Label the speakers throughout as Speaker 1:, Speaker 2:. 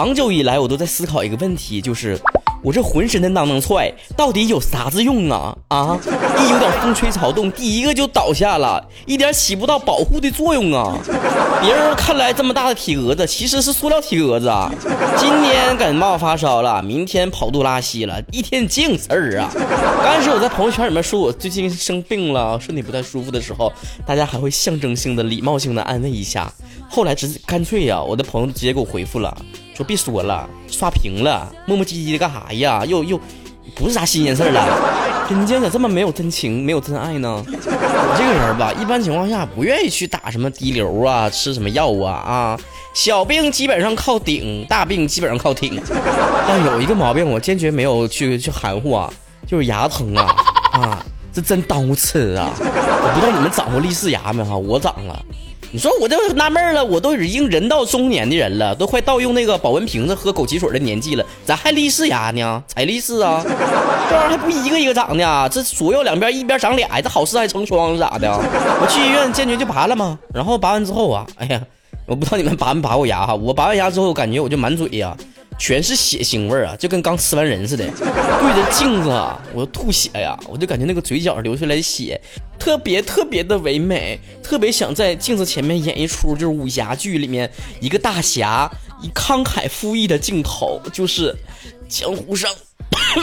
Speaker 1: 长久以来，我都在思考一个问题，就是我这浑身的囊囊踹到底有啥子用啊？啊，一有点风吹草动，第一个就倒下了，一点起不到保护的作用啊！别人看来这么大的体格子，其实是塑料体格子啊！今天感冒发烧了，明天跑肚拉稀了，一天净事儿啊！刚开始我在朋友圈里面说我最近生病了，身体不太舒服的时候，大家还会象征性的、礼貌性的安慰一下。后来直接干脆呀，我的朋友直接给我回复了，说别说了，刷屏了，磨磨唧唧的干啥呀？又又不是啥新鲜事儿了。人家咋这么没有真情、没有真爱呢？我这个人吧，一般情况下不愿意去打什么滴流啊，吃什么药啊啊。小病基本上靠顶，大病基本上靠挺。但有一个毛病，我坚决没有去去含糊啊，就是牙疼啊 啊，这真耽误吃啊！我不知道你们长过立式牙没哈？我长了。你说我就纳闷了，我都已经人到中年的人了，都快到用那个保温瓶子喝枸杞水的年纪了，咋还立式牙呢？才立式啊？这玩意儿还不一个一个长呢？这左右两边一边长俩，这好事还成双咋的？我去医院坚决就拔了嘛。然后拔完之后啊，哎呀，我不知道你们拔没拔过牙哈？我拔完牙之后，感觉我就满嘴呀。全是血腥味儿啊，就跟刚吃完人似的。对着镜子啊，我吐血呀，我就感觉那个嘴角流出来的血，特别特别的唯美，特别想在镜子前面演一出就是武侠剧里面一个大侠以慷慨赴义的镜头，就是江湖上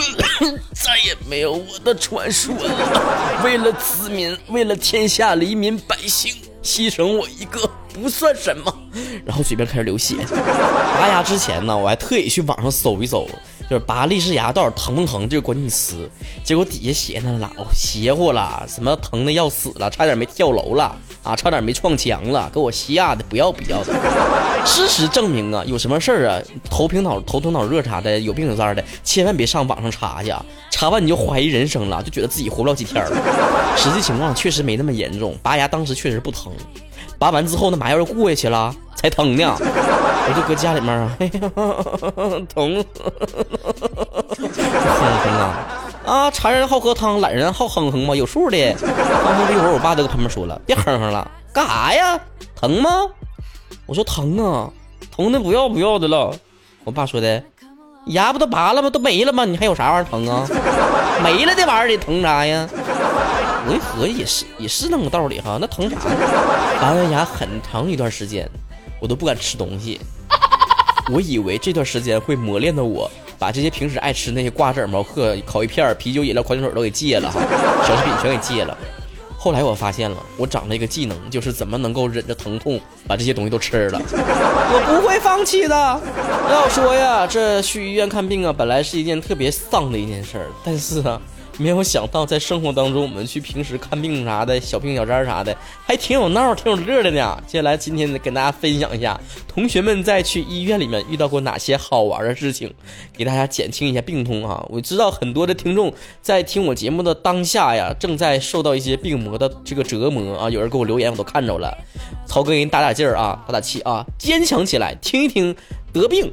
Speaker 1: 再也没有我的传说了。为了子民，为了天下黎民百姓，牺牲我一个。不算什么，然后嘴边开始流血。拔牙之前呢，我还特意去网上搜一搜，就是拔立式牙到底疼不疼这个关键词。结果底下写那老邪乎了，什么疼的要死了，差点没跳楼了啊，差点没撞墙了，给我吓得不要不要的。事实证明啊，有什么事儿啊，头平脑头疼脑热啥的，有病有灾的，千万别上网上查去，查完你就怀疑人生了，就觉得自己活不了几天了。实际情况确实没那么严重，拔牙当时确实不疼。拔完之后，那麻药又过下去了，才疼呢。我就搁家里面啊，哎呀，疼，哼哼啊啊！馋人好喝汤，懒人好哼哼嘛，有数的。哼哼了一会儿，我爸就搁旁边说了：“别哼哼了，干啥呀？疼吗？”我说：“疼啊，疼的不要不要的了。”我爸说的：“牙不都拔了吗？都没了吗？你还有啥玩意儿疼啊？没了这玩意儿，你疼啥呀？”我一合计也是，也是那么个道理哈。那疼啥？拔完牙很长一段时间，我都不敢吃东西。我以为这段时间会磨练的我，把这些平时爱吃那些瓜子、毛嗑、烤鱼片、啤酒、饮料、矿泉水都给戒了哈，小食品全给戒了。后来我发现了，我长了一个技能，就是怎么能够忍着疼痛把这些东西都吃了。我不会放弃的。要说呀，这去医院看病啊，本来是一件特别丧的一件事儿，但是啊。没有想到，在生活当中，我们去平时看病啥的，小病小灾啥的，还挺有闹，挺有乐的呢。接下来，今天跟大家分享一下，同学们在去医院里面遇到过哪些好玩的事情，给大家减轻一下病痛啊！我知道很多的听众在听我节目的当下呀，正在受到一些病魔的这个折磨啊。有人给我留言，我都看着了。曹哥给你打打劲儿啊，打打气啊，坚强起来，听一听得病。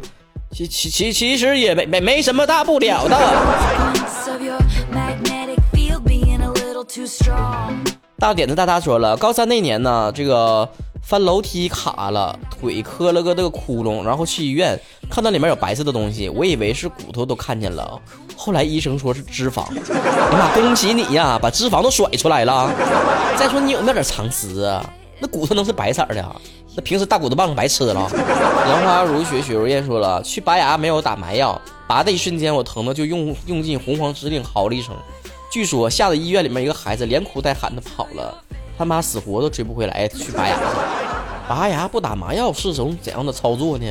Speaker 1: 其其其其实也没没没什么大不了的。大点子大大说了，高三那年呢，这个翻楼梯卡了，腿磕了个那个窟窿，然后去医院，看到里面有白色的东西，我以为是骨头，都看见了。后来医生说是脂肪。哎呀妈，恭喜你呀，把脂肪都甩出来了。再说你有没有点常识啊？那骨头能是白色的？那平时大骨头棒白吃了。杨花如雪，雪如燕说了，去拔牙没有打麻药，拔的一瞬间我疼的就用用尽洪荒之力嚎了一声。据说吓得医院里面一个孩子连哭带喊的跑了，他妈死活都追不回来去拔牙。拔牙不打麻药是种怎样的操作呢？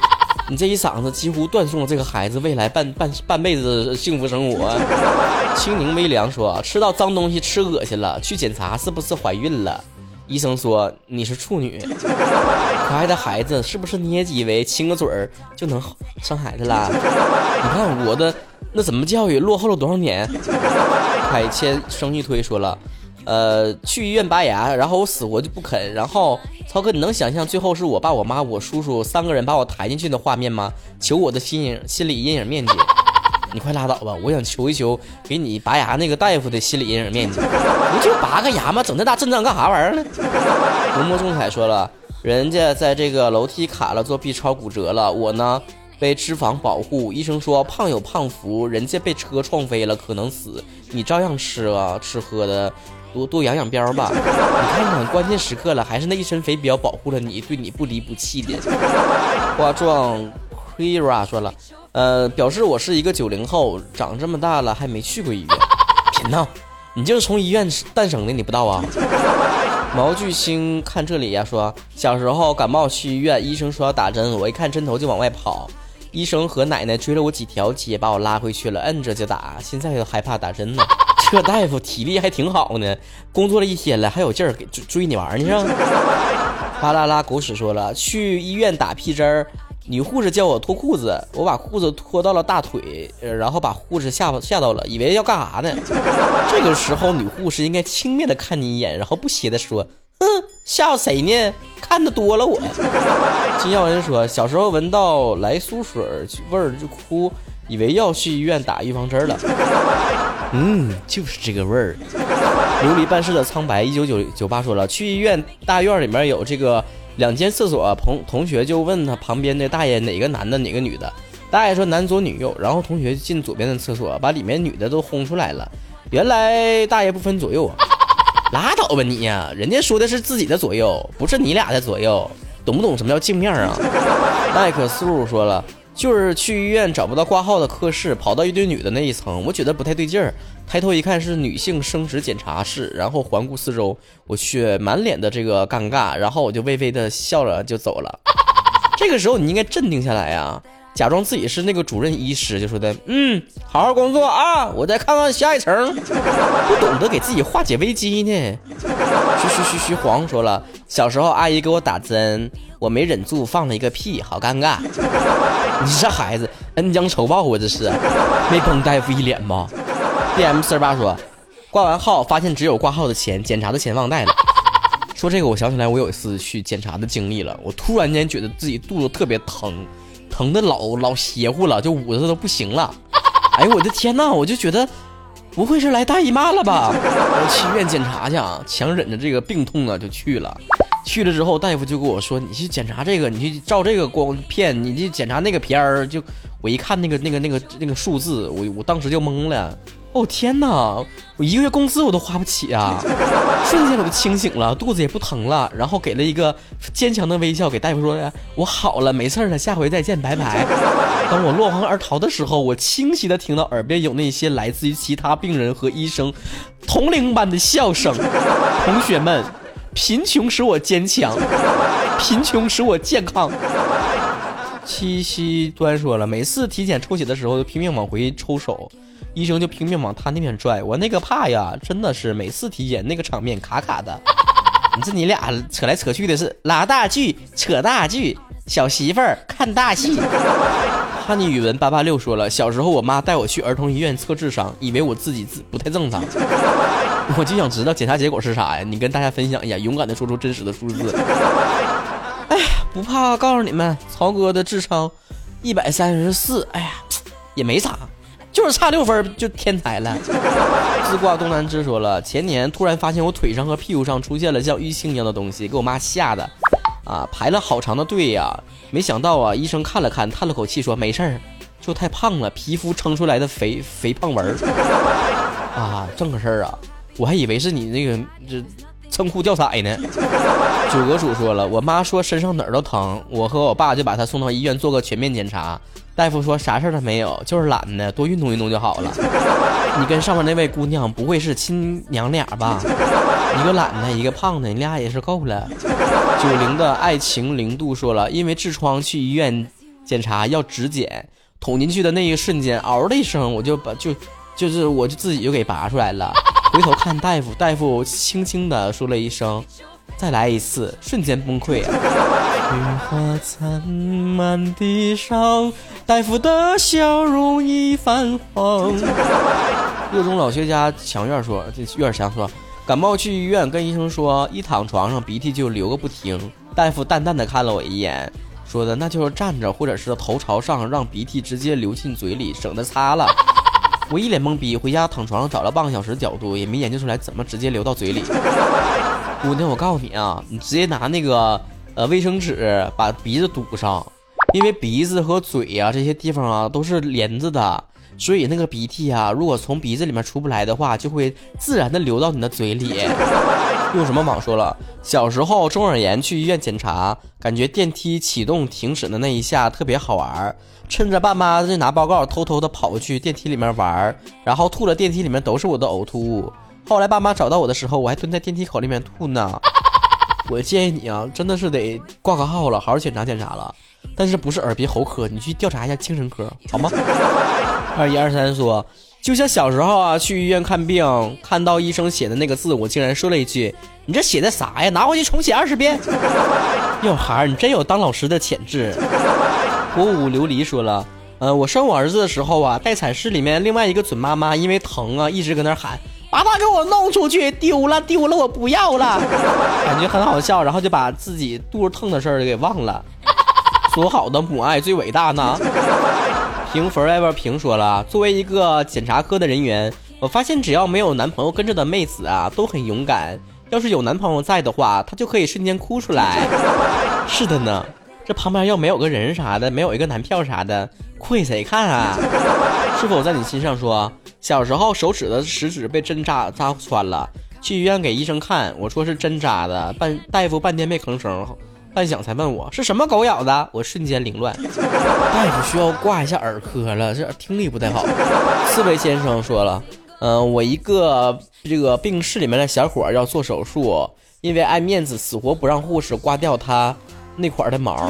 Speaker 1: 你这一嗓子几乎断送了这个孩子未来半半半辈子幸福生活。清宁微凉说，吃到脏东西吃恶心了，去检查是不是怀孕了？医生说你是处女，可爱的孩子，是不是你也以为亲个嘴儿就能生孩子啦？你看我的那怎么教育落后了多少年？海谦生一推说了，呃，去医院拔牙，然后我死活就不肯，然后曹哥，你能想象最后是我爸、我妈、我叔叔三个人把我抬进去的画面吗？求我的心影心理阴影面积。你快拉倒吧！我想求一求给你拔牙那个大夫的心理阴影面积，不就拔个牙吗？整那大阵仗干啥玩意儿呢？浓墨重彩说了，人家在这个楼梯卡了，做 B 超骨折了，我呢被脂肪保护。医生说胖有胖福，人家被车撞飞了，可能死，你照样吃啊，吃喝的。多多养养膘吧，你看看关键时刻了，还是那一身肥膘保护了你，对你不离不弃的。花壮 Kira 说了，呃，表示我是一个九零后，长这么大了还没去过医院。贫呐，你就是从医院诞生的，你不知道啊？毛巨星看这里呀，说小时候感冒去医院，医生说要打针，我一看针头就往外跑，医生和奶奶追了我几条街，把我拉回去了，摁着就打，现在都害怕打针呢。这大夫体力还挺好呢，工作了一天了还有劲儿给追追你玩呢。巴啦啦狗屎说了，去医院打屁针儿，女护士叫我脱裤子，我把裤子脱到了大腿，然后把护士吓吓到了，以为要干啥呢？这个时候女护士应该轻蔑的看你一眼，然后不屑的说：“哼，吓唬谁呢？看的多了我。”金耀文说，小时候闻到来苏水味儿就哭，以为要去医院打预防针了。嗯，就是这个味儿。琉璃办事的苍白一九九九八说了，去医院大院里面有这个两间厕所，同同学就问他旁边的大爷哪个男的哪个女的，大爷说男左女右，然后同学进左边的厕所，把里面女的都轰出来了。原来大爷不分左右啊！拉倒吧你呀，人家说的是自己的左右，不是你俩的左右，懂不懂什么叫镜面啊？奈克斯路说了。就是去医院找不到挂号的科室，跑到一堆女的那一层，我觉得不太对劲儿。抬头一看是女性生殖检查室，然后环顾四周，我去满脸的这个尴尬，然后我就微微的笑了就走了。这个时候你应该镇定下来呀，假装自己是那个主任医师，就说的，嗯，好好工作啊，我再看看下一层。不懂得给自己化解危机呢。嘘嘘嘘嘘，黄说了，小时候阿姨给我打针。我没忍住放了一个屁，好尴尬！你这孩子恩将仇报啊，这是没崩大夫一脸吗？D M 四十八说，挂完号发现只有挂号的钱，检查的钱忘带了。说这个我想起来我有一次去检查的经历了，我突然间觉得自己肚子特别疼，疼的老老邪乎了，就捂着都不行了。哎呦我的天呐，我就觉得不会是来大姨妈了吧？我去医院检查去啊，强忍着这个病痛啊就去了。去了之后，大夫就跟我说：“你去检查这个，你去照这个光片，你去检查那个片儿。”就我一看那个那个那个那个数字，我我当时就懵了。哦天哪，我一个月工资我都花不起啊！瞬间我就清醒了，肚子也不疼了，然后给了一个坚强的微笑，给大夫说：“我好了，没事了，下回再见，拜拜。”当我落荒而逃的时候，我清晰的听到耳边有那些来自于其他病人和医生同龄般的笑声。同学们。贫穷使我坚强，贫穷使我健康。七夕端说了，每次体检抽血的时候，就拼命往回抽手，医生就拼命往他那边拽。我那个怕呀，真的是每次体检那个场面卡卡的。你这你俩扯来扯去的是拉大锯扯大锯，小媳妇儿看大戏。哈尼语文八八六说了，小时候我妈带我去儿童医院测智商，以为我自己自不太正常。我就想知道检查结果是啥呀？你跟大家分享一下，勇敢的说出真实的数字。哎呀，不怕，告诉你们，曹哥的智商一百三十四。哎呀，也没啥，就是差六分就天才了。自挂东南枝说了，前年突然发现我腿上和屁股上出现了像淤青一样的东西，给我妈吓的啊，排了好长的队呀。没想到啊，医生看了看，叹了口气说没事儿，就太胖了，皮肤撑出来的肥肥胖纹啊，这么个事儿啊。我还以为是你那个这仓库掉色呢。九哥主说了，我妈说身上哪儿都疼，我和我爸就把她送到医院做个全面检查。大夫说啥事儿都没有，就是懒呢，多运动运动就好了。你跟上面那位姑娘不会是亲娘俩吧？一个懒的，一个胖的，你俩也是够了。九零的爱情零度说了，因为痔疮去医院检查要指检，捅进去的那一瞬间，嗷的一声，我就把就就是我就自己就给拔出来了。回头看大夫，大夫轻轻地说了一声：“再来一次。”瞬间崩溃啊！雪花残满地上，大夫的笑容已泛黄。热衷老学家强院说：“这院强说，感冒去医院，跟医生说，一躺床上鼻涕就流个不停。大夫淡淡的看了我一眼，说的那就是站着或者是头朝上，让鼻涕直接流进嘴里，省得擦了。”我一脸懵逼，回家躺床上找了半个小时角度，也没研究出来怎么直接流到嘴里。姑娘，我告诉你啊，你直接拿那个呃卫生纸把鼻子堵上，因为鼻子和嘴呀这些地方啊都是连着的，所以那个鼻涕啊，如果从鼻子里面出不来的话，就会自然的流到你的嘴里。用什么网说了？小时候中耳炎去医院检查，感觉电梯启动停止的那一下特别好玩，趁着爸妈在拿报告，偷偷的跑去电梯里面玩，然后吐了电梯里面都是我的呕吐物。后来爸妈找到我的时候，我还蹲在电梯口里面吐呢。我建议你啊，真的是得挂个号了，好好检查检查了。但是不是耳鼻喉科，你去调查一下精神科好吗？二一二三说。就像小时候啊，去医院看病，看到医生写的那个字，我竟然说了一句：“你这写的啥呀？拿回去重写二十遍。” 哟，孩儿，你真有当老师的潜质。火舞琉璃说了：“呃，我生我儿子的时候啊，待产室里面另外一个准妈妈因为疼啊，一直搁那喊，把他给我弄出去，丢了丢了，我不要了。”感觉很好笑，然后就把自己肚子疼的事儿给忘了。说好的母爱最伟大呢？平 forever 平说了，作为一个检查科的人员，我发现只要没有男朋友跟着的妹子啊，都很勇敢。要是有男朋友在的话，她就可以瞬间哭出来。是的呢，这旁边要没有个人啥的，没有一个男票啥的，哭给谁看啊？是否在你心上说，小时候手指的食指被针扎扎穿了，去医院给医生看，我说是针扎的，半大夫半天没吭声。半晌才问我是什么狗咬的，我瞬间凌乱。大夫需要挂一下耳科了，这听力不太好。刺猬先生说了，嗯，我一个这个病室里面的小伙要做手术，因为爱面子，死活不让护士刮掉他那块的毛。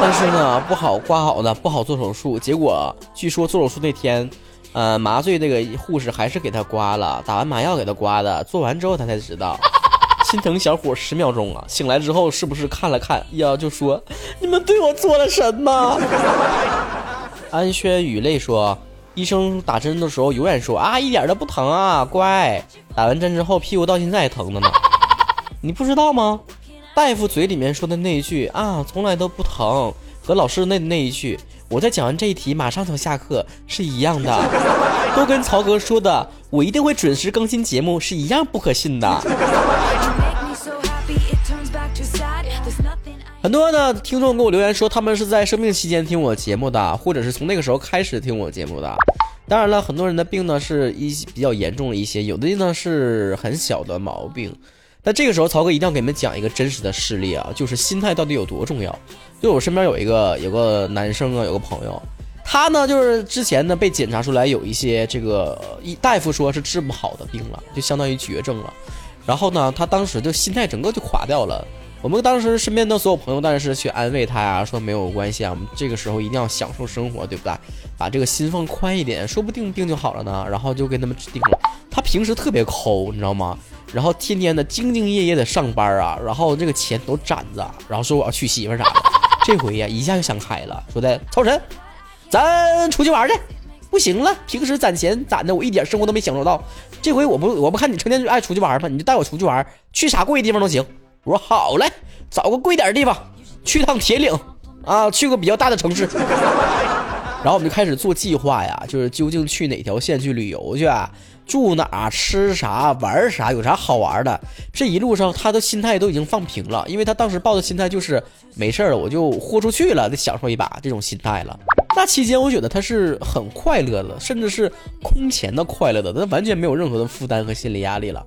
Speaker 1: 但是呢，不好刮好的，不好做手术。结果据说做手术那天，呃，麻醉那个护士还是给他刮了，打完麻药给他刮的。做完之后他才知道。心疼小伙十秒钟啊！醒来之后是不是看了看呀？就说你们对我做了什么？安轩雨泪说，医生打针的时候永远说啊，一点都不疼啊，乖。打完针之后屁股到现在还疼的呢。你不知道吗？大夫嘴里面说的那一句啊，从来都不疼，和老师那那一句我在讲完这一题马上就下课是一样的，都跟曹哥说的我一定会准时更新节目是一样不可信的。很多的听众给我留言说，他们是在生病期间听我节目的，或者是从那个时候开始听我节目的。当然了，很多人的病呢是一比较严重的一些，有的呢是很小的毛病。但这个时候，曹哥一定要给你们讲一个真实的事例啊，就是心态到底有多重要。就我身边有一个有个男生啊，有个朋友，他呢就是之前呢被检查出来有一些这个一大夫说是治不好的病了，就相当于绝症了。然后呢，他当时就心态整个就垮掉了。我们当时身边的所有朋友，当然是去安慰他呀，说没有关系啊，我们这个时候一定要享受生活，对不对？把这个心放宽一点，说不定病就好了呢。然后就给他们治定了。他平时特别抠，你知道吗？然后天天的兢兢业业的上班啊，然后这个钱都攒着，然后说我要娶媳妇啥的。这回呀，一下就想开了，说的超神，咱出去玩去。不行了，平时攒钱攒的我一点生活都没享受到，这回我不我不看你成天就爱出去玩吗？你就带我出去玩，去啥贵的地方都行。我说好嘞，找个贵点的地方，去趟铁岭啊，去个比较大的城市。然后我们就开始做计划呀，就是究竟去哪条线去旅游去，住哪，吃啥，玩啥，有啥好玩的。这一路上他的心态都已经放平了，因为他当时抱的心态就是没事了，我就豁出去了，得享受一把这种心态了。那期间我觉得他是很快乐的，甚至是空前的快乐的，他完全没有任何的负担和心理压力了。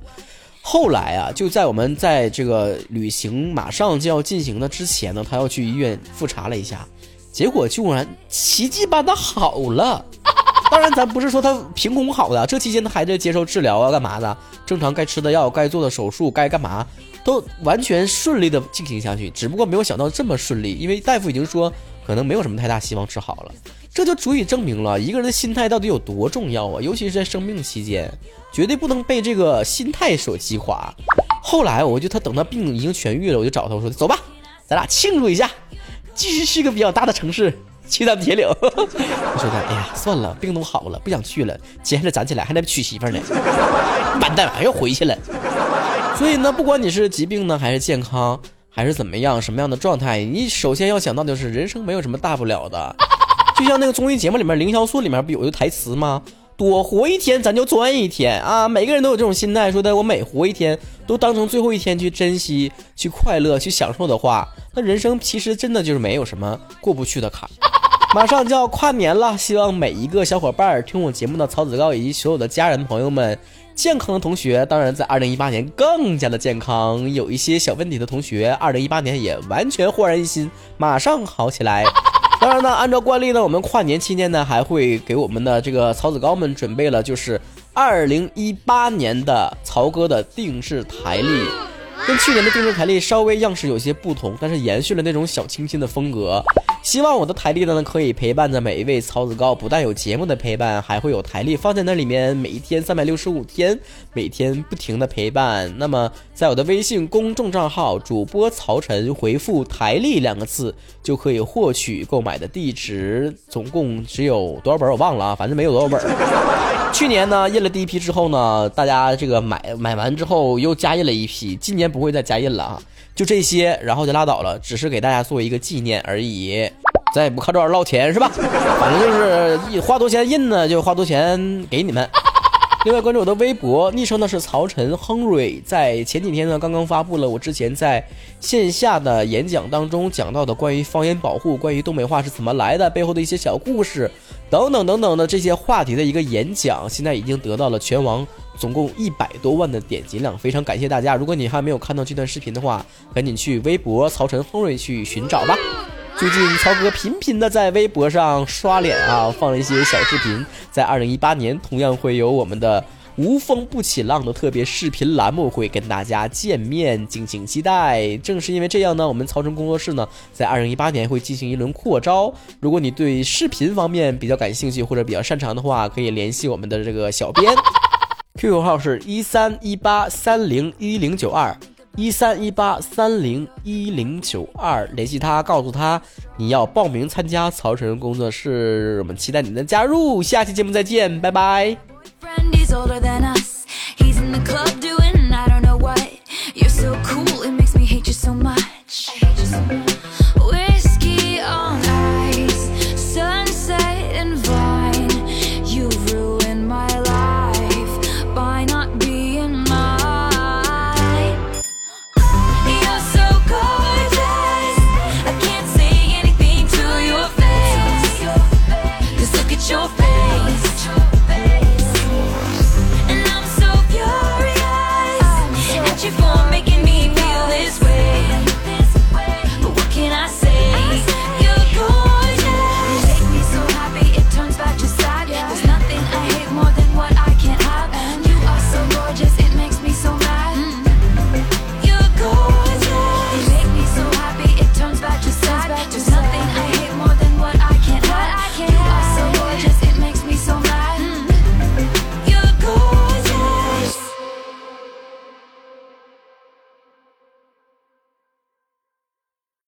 Speaker 1: 后来啊，就在我们在这个旅行马上就要进行的之前呢，他要去医院复查了一下，结果竟然奇迹般的好了。当然，咱不是说他凭空好的，这期间他还在接受治疗啊，干嘛的？正常该吃的药、该做的手术、该干嘛，都完全顺利的进行下去。只不过没有想到这么顺利，因为大夫已经说可能没有什么太大希望治好了。这就足以证明了一个人的心态到底有多重要啊！尤其是在生病期间，绝对不能被这个心态所击垮。后来，我就他等他病已经痊愈了，我就找他我说：“走吧，咱俩庆祝一下，继续去个比较大的城市，去趟铁岭。”我说的：“哎呀，算了，病都好了，不想去了。接下来攒起来还得娶媳妇呢，完蛋，还要回去了。”所以呢，不管你是疾病呢，还是健康，还是怎么样，什么样的状态，你首先要想到的就是人生没有什么大不了的。就像那个综艺节目里面，凌潇肃里面不有一个台词吗？多活一天咱就赚一天啊！每个人都有这种心态，说的我每活一天都当成最后一天去珍惜、去快乐、去享受的话，那人生其实真的就是没有什么过不去的坎。马上就要跨年了，希望每一个小伙伴听我节目的曹子高以及所有的家人朋友们，健康的同学，当然在二零一八年更加的健康。有一些小问题的同学，二零一八年也完全焕然一新，马上好起来。当然呢，按照惯例呢，我们跨年期间呢，还会给我们的这个曹子高们准备了，就是二零一八年的曹哥的定制台历。跟去年的定制台历稍微样式有些不同，但是延续了那种小清新的风格。希望我的台历呢，可以陪伴着每一位曹子高，不但有节目的陪伴，还会有台历放在那里面，每一天三百六十五天，每天不停的陪伴。那么，在我的微信公众账号主播曹晨回复“台历”两个字，就可以获取购买的地址。总共只有多少本我忘了啊，反正没有多少本。去年呢印了第一批之后呢，大家这个买买完之后又加印了一批，今年不会再加印了啊。就这些，然后就拉倒了，只是给大家做一个纪念而已。咱也不靠这玩意捞钱是吧？反正就是花多钱印呢，就花多钱给你们。另外关注我的微博，昵称呢是曹晨亨瑞。在前几天呢，刚刚发布了我之前在线下的演讲当中讲到的关于方言保护、关于东北话是怎么来的、背后的一些小故事等等等等的这些话题的一个演讲，现在已经得到了全网总共一百多万的点击量，非常感谢大家。如果你还没有看到这段视频的话，赶紧去微博曹晨亨瑞去寻找吧。最近曹哥频频的在微博上刷脸啊，放了一些小视频。在二零一八年，同样会有我们的无风不起浪的特别视频栏目会跟大家见面，敬请期待。正是因为这样呢，我们曹晨工作室呢，在二零一八年会进行一轮扩招。如果你对视频方面比较感兴趣或者比较擅长的话，可以联系我们的这个小编，QQ 号是一三一八三零一零九二。一三一八三零一零九二，联系他，告诉他你要报名参加曹晨工作室，我们期待你的加入。下期节目再见，拜拜。you going?